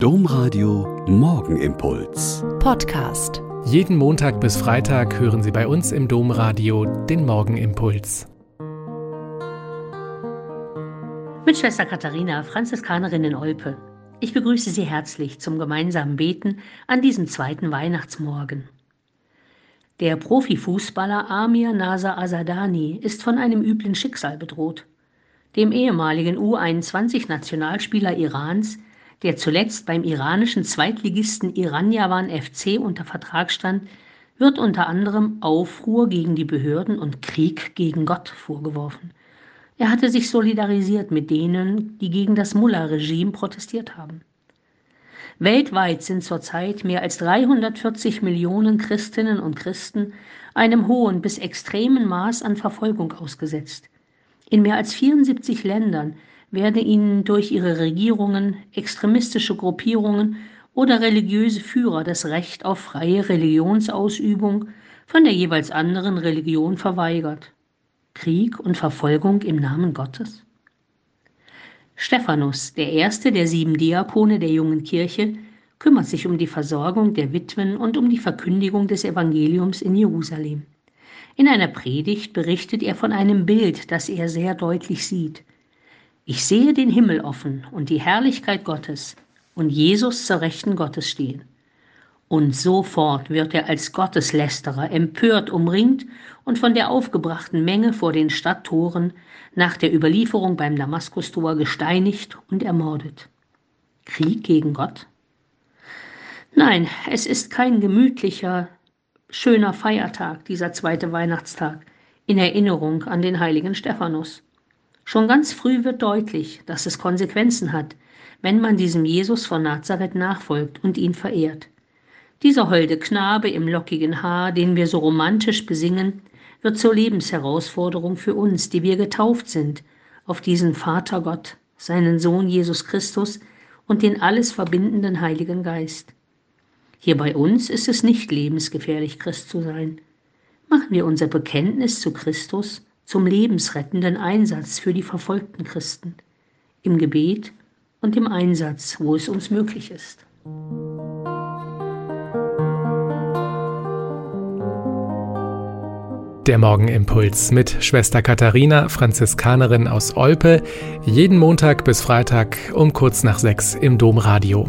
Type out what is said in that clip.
Domradio Morgenimpuls. Podcast. Jeden Montag bis Freitag hören Sie bei uns im Domradio den Morgenimpuls. Mit Schwester Katharina, Franziskanerin in Olpe. Ich begrüße Sie herzlich zum gemeinsamen Beten an diesem zweiten Weihnachtsmorgen. Der Profifußballer Amir Nasa Asadani ist von einem üblen Schicksal bedroht. Dem ehemaligen U21-Nationalspieler Irans der zuletzt beim iranischen Zweitligisten Iranjawan FC unter Vertrag stand, wird unter anderem Aufruhr gegen die Behörden und Krieg gegen Gott vorgeworfen. Er hatte sich solidarisiert mit denen, die gegen das Mullah-Regime protestiert haben. Weltweit sind zurzeit mehr als 340 Millionen Christinnen und Christen einem hohen bis extremen Maß an Verfolgung ausgesetzt. In mehr als 74 Ländern werde ihnen durch ihre Regierungen, extremistische Gruppierungen oder religiöse Führer das Recht auf freie Religionsausübung von der jeweils anderen Religion verweigert. Krieg und Verfolgung im Namen Gottes? Stephanus, der erste der sieben Diakone der jungen Kirche, kümmert sich um die Versorgung der Witwen und um die Verkündigung des Evangeliums in Jerusalem. In einer Predigt berichtet er von einem Bild, das er sehr deutlich sieht – ich sehe den Himmel offen und die Herrlichkeit Gottes und Jesus zur Rechten Gottes stehen. Und sofort wird er als Gotteslästerer empört umringt und von der aufgebrachten Menge vor den Stadttoren nach der Überlieferung beim Damaskustor gesteinigt und ermordet. Krieg gegen Gott? Nein, es ist kein gemütlicher, schöner Feiertag, dieser zweite Weihnachtstag, in Erinnerung an den heiligen Stephanus. Schon ganz früh wird deutlich, dass es Konsequenzen hat, wenn man diesem Jesus von Nazareth nachfolgt und ihn verehrt. Dieser holde Knabe im lockigen Haar, den wir so romantisch besingen, wird zur Lebensherausforderung für uns, die wir getauft sind, auf diesen Vater Gott, seinen Sohn Jesus Christus und den alles verbindenden Heiligen Geist. Hier bei uns ist es nicht lebensgefährlich, Christ zu sein. Machen wir unser Bekenntnis zu Christus zum lebensrettenden Einsatz für die verfolgten Christen, im Gebet und im Einsatz, wo es uns möglich ist. Der Morgenimpuls mit Schwester Katharina, Franziskanerin aus Olpe, jeden Montag bis Freitag um kurz nach sechs im Domradio.